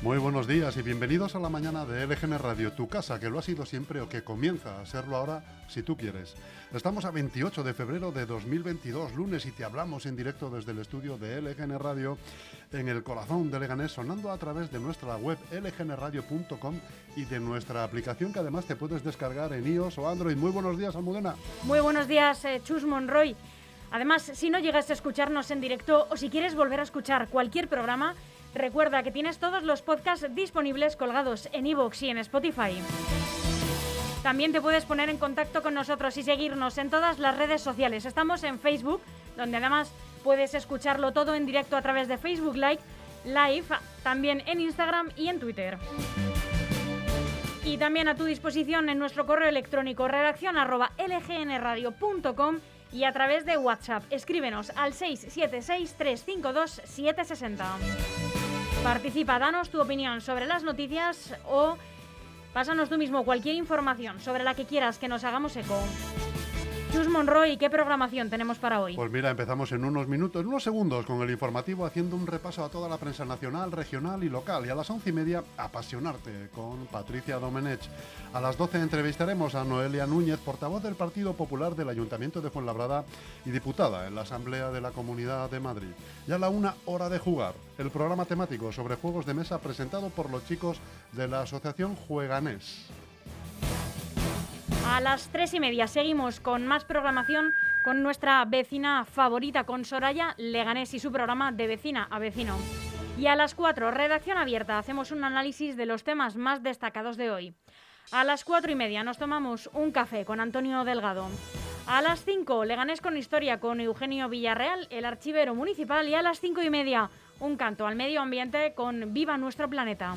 Muy buenos días y bienvenidos a la mañana de LGN Radio, tu casa, que lo ha sido siempre o que comienza a serlo ahora si tú quieres. Estamos a 28 de febrero de 2022, lunes, y te hablamos en directo desde el estudio de LGN Radio en el corazón de Leganés, sonando a través de nuestra web lgnradio.com y de nuestra aplicación que además te puedes descargar en iOS o Android. Muy buenos días, Almudena. Muy buenos días, eh, Chus Monroy. Además, si no llegas a escucharnos en directo o si quieres volver a escuchar cualquier programa, Recuerda que tienes todos los podcasts disponibles colgados en iVoox y en Spotify. También te puedes poner en contacto con nosotros y seguirnos en todas las redes sociales. Estamos en Facebook, donde además puedes escucharlo todo en directo a través de Facebook Live, Live, también en Instagram y en Twitter. Y también a tu disposición en nuestro correo electrónico redacción lgnradio.com y a través de WhatsApp. Escríbenos al 676 352 760. Participa, danos tu opinión sobre las noticias o pásanos tú mismo cualquier información sobre la que quieras que nos hagamos eco. Chus Monroy, ¿qué programación tenemos para hoy? Pues mira, empezamos en unos minutos, en unos segundos, con el informativo haciendo un repaso a toda la prensa nacional, regional y local. Y a las once y media, apasionarte con Patricia Domenech. A las doce entrevistaremos a Noelia Núñez, portavoz del Partido Popular del Ayuntamiento de Fuenlabrada y diputada en la Asamblea de la Comunidad de Madrid. Y a la una, hora de jugar, el programa temático sobre juegos de mesa presentado por los chicos de la Asociación Jueganés. A las tres y media seguimos con más programación con nuestra vecina favorita, con Soraya Leganés y su programa de vecina a vecino. Y a las cuatro, redacción abierta, hacemos un análisis de los temas más destacados de hoy. A las cuatro y media nos tomamos un café con Antonio Delgado. A las cinco, Leganés con historia con Eugenio Villarreal, el archivero municipal. Y a las cinco y media, un canto al medio ambiente con Viva nuestro planeta.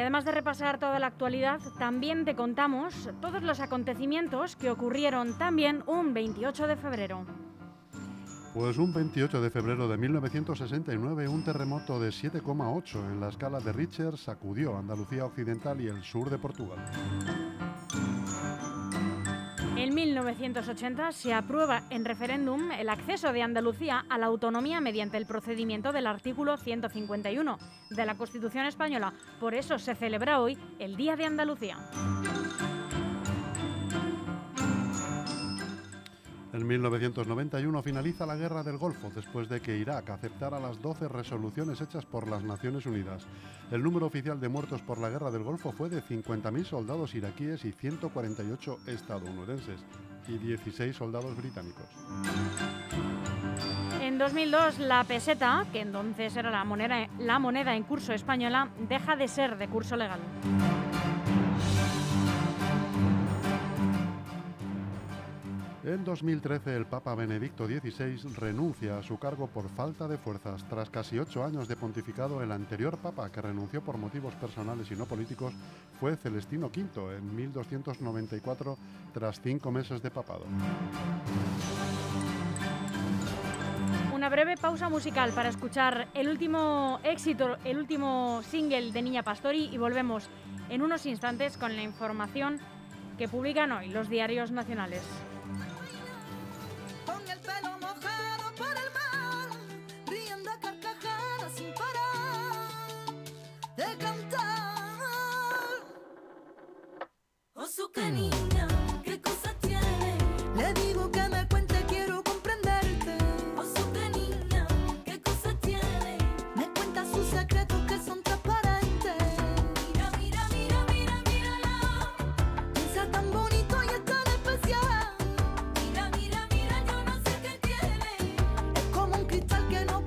Y además de repasar toda la actualidad, también te contamos todos los acontecimientos que ocurrieron también un 28 de febrero. Pues un 28 de febrero de 1969, un terremoto de 7,8 en la escala de Richter sacudió Andalucía Occidental y el sur de Portugal. En 1980 se aprueba en referéndum el acceso de Andalucía a la autonomía mediante el procedimiento del artículo 151 de la Constitución española. Por eso se celebra hoy el Día de Andalucía. En 1991 finaliza la Guerra del Golfo después de que Irak aceptara las 12 resoluciones hechas por las Naciones Unidas. El número oficial de muertos por la Guerra del Golfo fue de 50.000 soldados iraquíes y 148 estadounidenses y 16 soldados británicos. En 2002 la peseta, que entonces era la moneda, la moneda en curso española, deja de ser de curso legal. En 2013 el Papa Benedicto XVI renuncia a su cargo por falta de fuerzas. Tras casi ocho años de pontificado, el anterior Papa, que renunció por motivos personales y no políticos, fue Celestino V en 1294 tras cinco meses de papado. Una breve pausa musical para escuchar el último éxito, el último single de Niña Pastori y volvemos en unos instantes con la información que publican hoy los diarios nacionales. Su canina, qué cosa tiene. Le digo que me cuente, quiero comprenderte. Oh, su canina, qué cosa tiene. Me cuenta sus secretos que son transparentes. Mira, mira, mira, mira, mírala. Piensa tan bonito y es tan especial. Mira, mira, mira, yo no sé qué tiene. Es como un cristal que no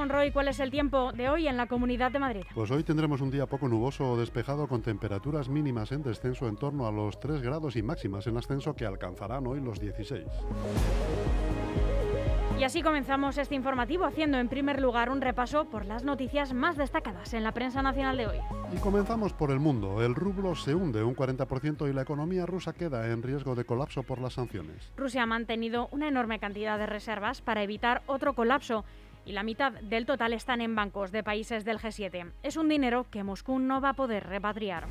Monroy, ¿cuál es el tiempo de hoy en la Comunidad de Madrid? Pues hoy tendremos un día poco nuboso o despejado con temperaturas mínimas en descenso en torno a los 3 grados y máximas en ascenso que alcanzarán hoy los 16. Y así comenzamos este informativo haciendo en primer lugar un repaso por las noticias más destacadas en la prensa nacional de hoy. Y comenzamos por el mundo. El rublo se hunde un 40% y la economía rusa queda en riesgo de colapso por las sanciones. Rusia ha mantenido una enorme cantidad de reservas para evitar otro colapso y la mitad del total están en bancos de países del G7. Es un dinero que Moscú no va a poder repatriar.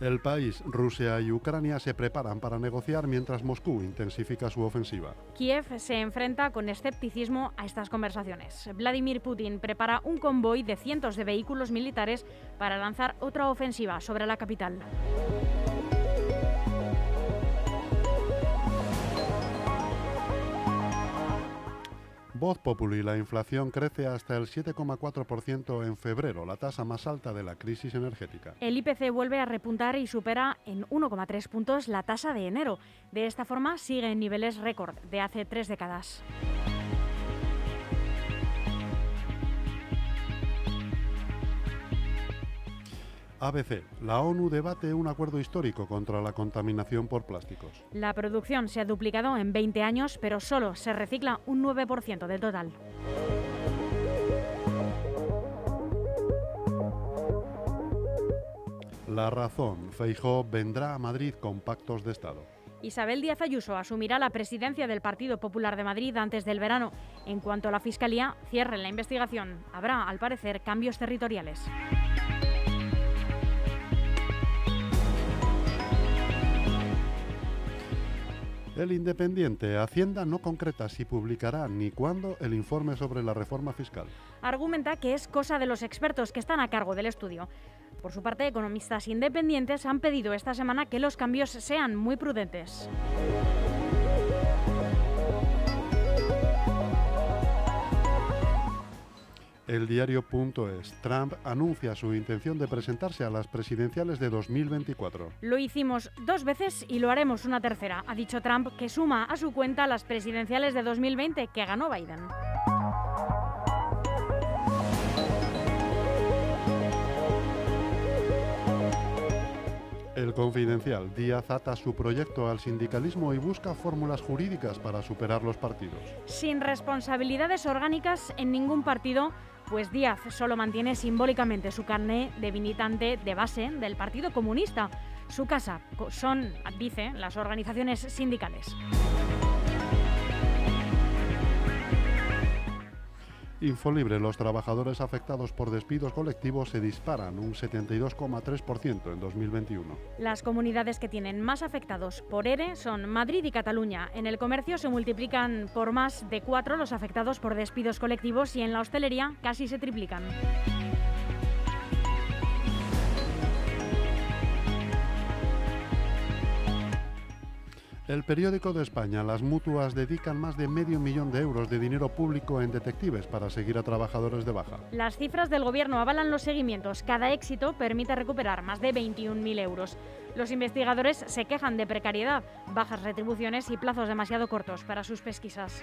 El país, Rusia y Ucrania se preparan para negociar mientras Moscú intensifica su ofensiva. Kiev se enfrenta con escepticismo a estas conversaciones. Vladimir Putin prepara un convoy de cientos de vehículos militares para lanzar otra ofensiva sobre la capital. Voz Populi, la inflación crece hasta el 7,4% en febrero, la tasa más alta de la crisis energética. El IPC vuelve a repuntar y supera en 1,3 puntos la tasa de enero. De esta forma sigue en niveles récord de hace tres décadas. ABC. La ONU debate un acuerdo histórico contra la contaminación por plásticos. La producción se ha duplicado en 20 años, pero solo se recicla un 9% del total. La razón. Feijó vendrá a Madrid con pactos de Estado. Isabel Díaz Ayuso asumirá la presidencia del Partido Popular de Madrid antes del verano. En cuanto a la Fiscalía, cierre la investigación. Habrá, al parecer, cambios territoriales. El Independiente, Hacienda no concreta si publicará ni cuándo el informe sobre la reforma fiscal. Argumenta que es cosa de los expertos que están a cargo del estudio. Por su parte, economistas independientes han pedido esta semana que los cambios sean muy prudentes. El diario.es. Trump anuncia su intención de presentarse a las presidenciales de 2024. Lo hicimos dos veces y lo haremos una tercera, ha dicho Trump, que suma a su cuenta las presidenciales de 2020 que ganó Biden. El Confidencial. Díaz ata su proyecto al sindicalismo y busca fórmulas jurídicas para superar los partidos. Sin responsabilidades orgánicas en ningún partido, pues Díaz solo mantiene simbólicamente su carné de militante de base del Partido Comunista. Su casa son, dice, las organizaciones sindicales. Infolibre, los trabajadores afectados por despidos colectivos se disparan un 72,3% en 2021. Las comunidades que tienen más afectados por ERE son Madrid y Cataluña. En el comercio se multiplican por más de cuatro los afectados por despidos colectivos y en la hostelería casi se triplican. El periódico de España, las mutuas dedican más de medio millón de euros de dinero público en detectives para seguir a trabajadores de baja. Las cifras del gobierno avalan los seguimientos. Cada éxito permite recuperar más de 21.000 euros. Los investigadores se quejan de precariedad, bajas retribuciones y plazos demasiado cortos para sus pesquisas.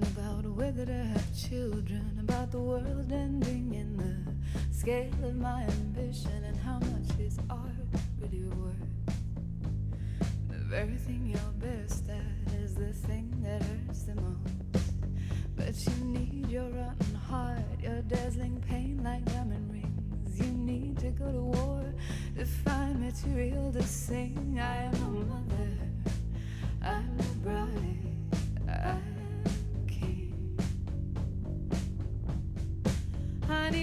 whether to have children, about the world ending in the scale of my ambition and how much is art really worth. The very thing you're best at is the thing that hurts the most. But you need your rotten heart, your dazzling pain like diamond rings. You need to go to war to find material to sing. I am a mother. I'm a bride, I'm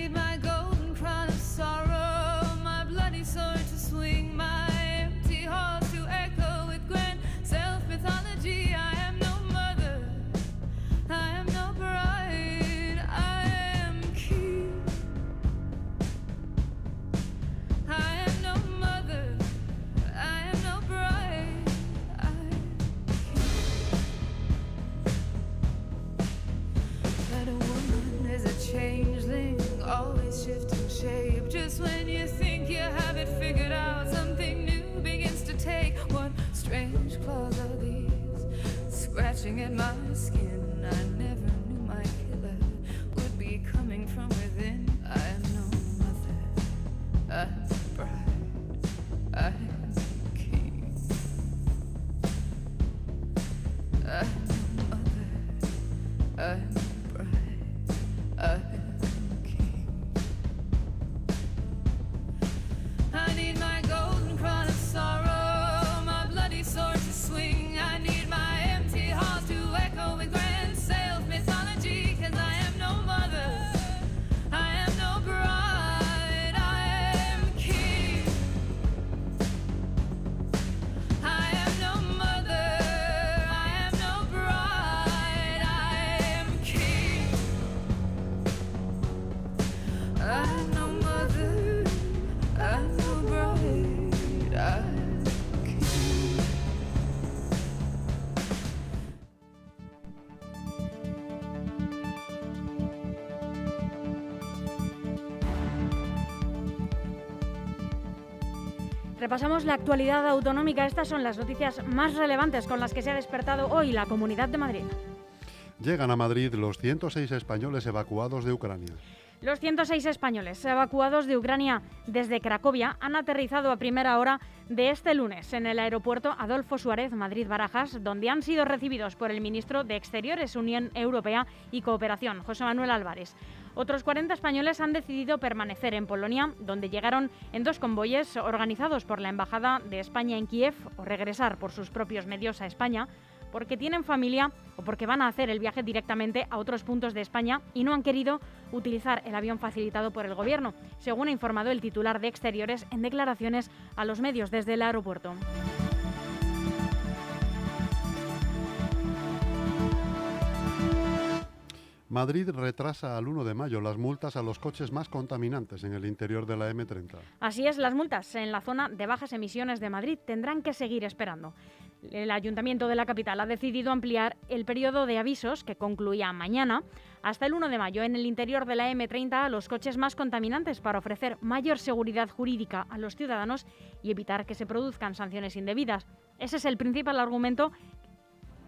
my goal. Repasamos la actualidad autonómica. Estas son las noticias más relevantes con las que se ha despertado hoy la Comunidad de Madrid. Llegan a Madrid los 106 españoles evacuados de Ucrania. Los 106 españoles evacuados de Ucrania desde Cracovia han aterrizado a primera hora de este lunes en el aeropuerto Adolfo Suárez Madrid-Barajas, donde han sido recibidos por el ministro de Exteriores, Unión Europea y Cooperación, José Manuel Álvarez. Otros 40 españoles han decidido permanecer en Polonia, donde llegaron en dos convoyes organizados por la Embajada de España en Kiev o regresar por sus propios medios a España porque tienen familia o porque van a hacer el viaje directamente a otros puntos de España y no han querido utilizar el avión facilitado por el Gobierno, según ha informado el titular de Exteriores en declaraciones a los medios desde el aeropuerto. Madrid retrasa al 1 de mayo las multas a los coches más contaminantes en el interior de la M30. Así es, las multas en la zona de bajas emisiones de Madrid tendrán que seguir esperando. El Ayuntamiento de la capital ha decidido ampliar el periodo de avisos, que concluía mañana, hasta el 1 de mayo en el interior de la M30 a los coches más contaminantes para ofrecer mayor seguridad jurídica a los ciudadanos y evitar que se produzcan sanciones indebidas. Ese es el principal argumento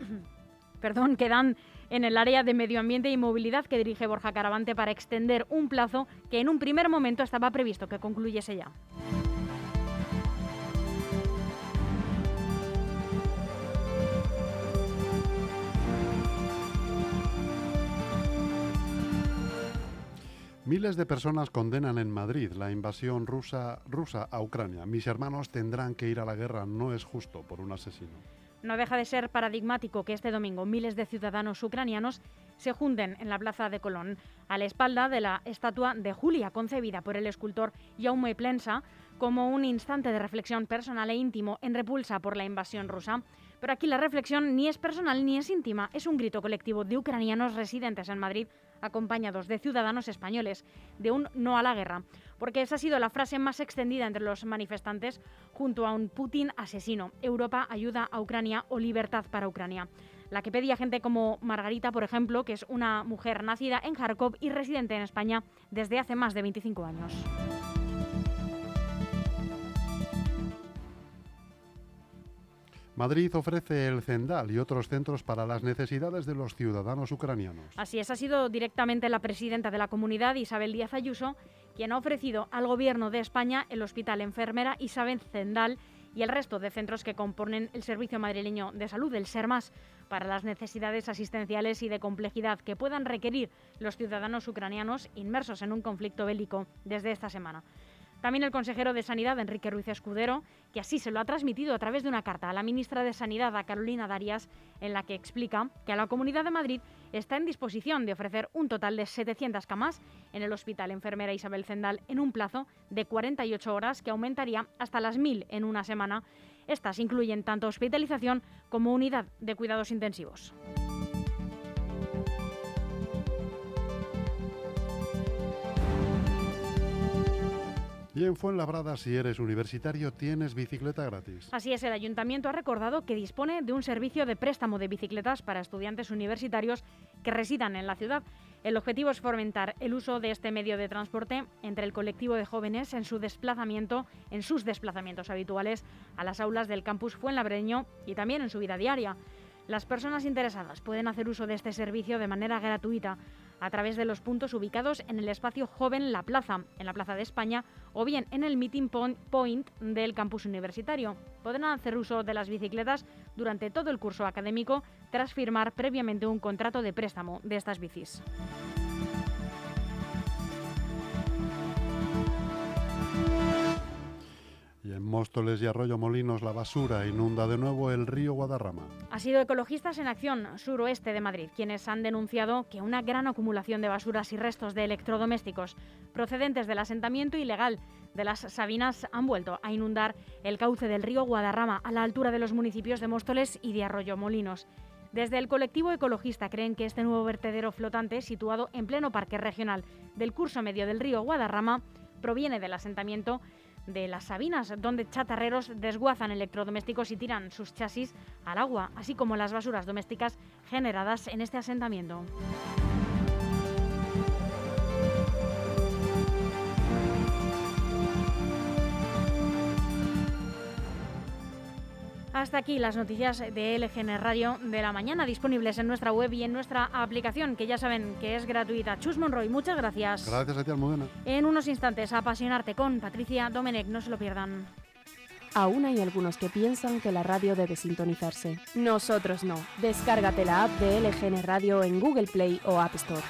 perdón, que dan en el área de medio ambiente y movilidad que dirige Borja Caravante para extender un plazo que en un primer momento estaba previsto que concluyese ya. Miles de personas condenan en Madrid la invasión rusa, a Ucrania. Mis hermanos tendrán que ir a la guerra, no es justo por un asesino. No deja de ser paradigmático que este domingo miles de ciudadanos ucranianos se junten en la plaza de Colón, a la espalda de la estatua de Julia, concebida por el escultor Jaume Plensa, como un instante de reflexión personal e íntimo en repulsa por la invasión rusa. Pero aquí la reflexión ni es personal ni es íntima, es un grito colectivo de ucranianos residentes en Madrid, acompañados de ciudadanos españoles, de un no a la guerra, porque esa ha sido la frase más extendida entre los manifestantes junto a un Putin asesino, Europa ayuda a Ucrania o libertad para Ucrania. La que pedía gente como Margarita, por ejemplo, que es una mujer nacida en Kharkov y residente en España desde hace más de 25 años. Madrid ofrece el Zendal y otros centros para las necesidades de los ciudadanos ucranianos. Así es, ha sido directamente la presidenta de la comunidad, Isabel Díaz Ayuso, quien ha ofrecido al Gobierno de España el Hospital Enfermera Isabel Zendal y el resto de centros que componen el Servicio Madrileño de Salud, el SERMAS, para las necesidades asistenciales y de complejidad que puedan requerir los ciudadanos ucranianos inmersos en un conflicto bélico desde esta semana. También el consejero de Sanidad, Enrique Ruiz Escudero, que así se lo ha transmitido a través de una carta a la ministra de Sanidad, a Carolina Darias, en la que explica que la Comunidad de Madrid está en disposición de ofrecer un total de 700 camas en el Hospital Enfermera Isabel Zendal en un plazo de 48 horas que aumentaría hasta las 1.000 en una semana. Estas incluyen tanto hospitalización como unidad de cuidados intensivos. Y en Fuenlabrada, si eres universitario, tienes bicicleta gratis. Así es, el ayuntamiento ha recordado que dispone de un servicio de préstamo de bicicletas para estudiantes universitarios que residan en la ciudad. El objetivo es fomentar el uso de este medio de transporte entre el colectivo de jóvenes en su desplazamiento, en sus desplazamientos habituales a las aulas del campus Fuenlabreño y también en su vida diaria. Las personas interesadas pueden hacer uso de este servicio de manera gratuita a través de los puntos ubicados en el espacio Joven La Plaza, en la Plaza de España, o bien en el Meeting Point del campus universitario. Podrán hacer uso de las bicicletas durante todo el curso académico tras firmar previamente un contrato de préstamo de estas bicis. En Móstoles y Arroyo Molinos la basura inunda de nuevo el río Guadarrama. Ha sido Ecologistas en Acción Suroeste de Madrid quienes han denunciado que una gran acumulación de basuras y restos de electrodomésticos procedentes del asentamiento ilegal de las Sabinas han vuelto a inundar el cauce del río Guadarrama a la altura de los municipios de Móstoles y de Arroyo Molinos. Desde el colectivo ecologista creen que este nuevo vertedero flotante, situado en pleno parque regional del curso medio del río Guadarrama, proviene del asentamiento de las Sabinas, donde chatarreros desguazan electrodomésticos y tiran sus chasis al agua, así como las basuras domésticas generadas en este asentamiento. Hasta aquí las noticias de LGN Radio de la mañana, disponibles en nuestra web y en nuestra aplicación, que ya saben que es gratuita. Chus Monroy, muchas gracias. Gracias a ti, Almudena. En unos instantes, apasionarte con Patricia Domenech, no se lo pierdan. Aún hay algunos que piensan que la radio debe sintonizarse. Nosotros no. Descárgate la app de LGN Radio en Google Play o App Store.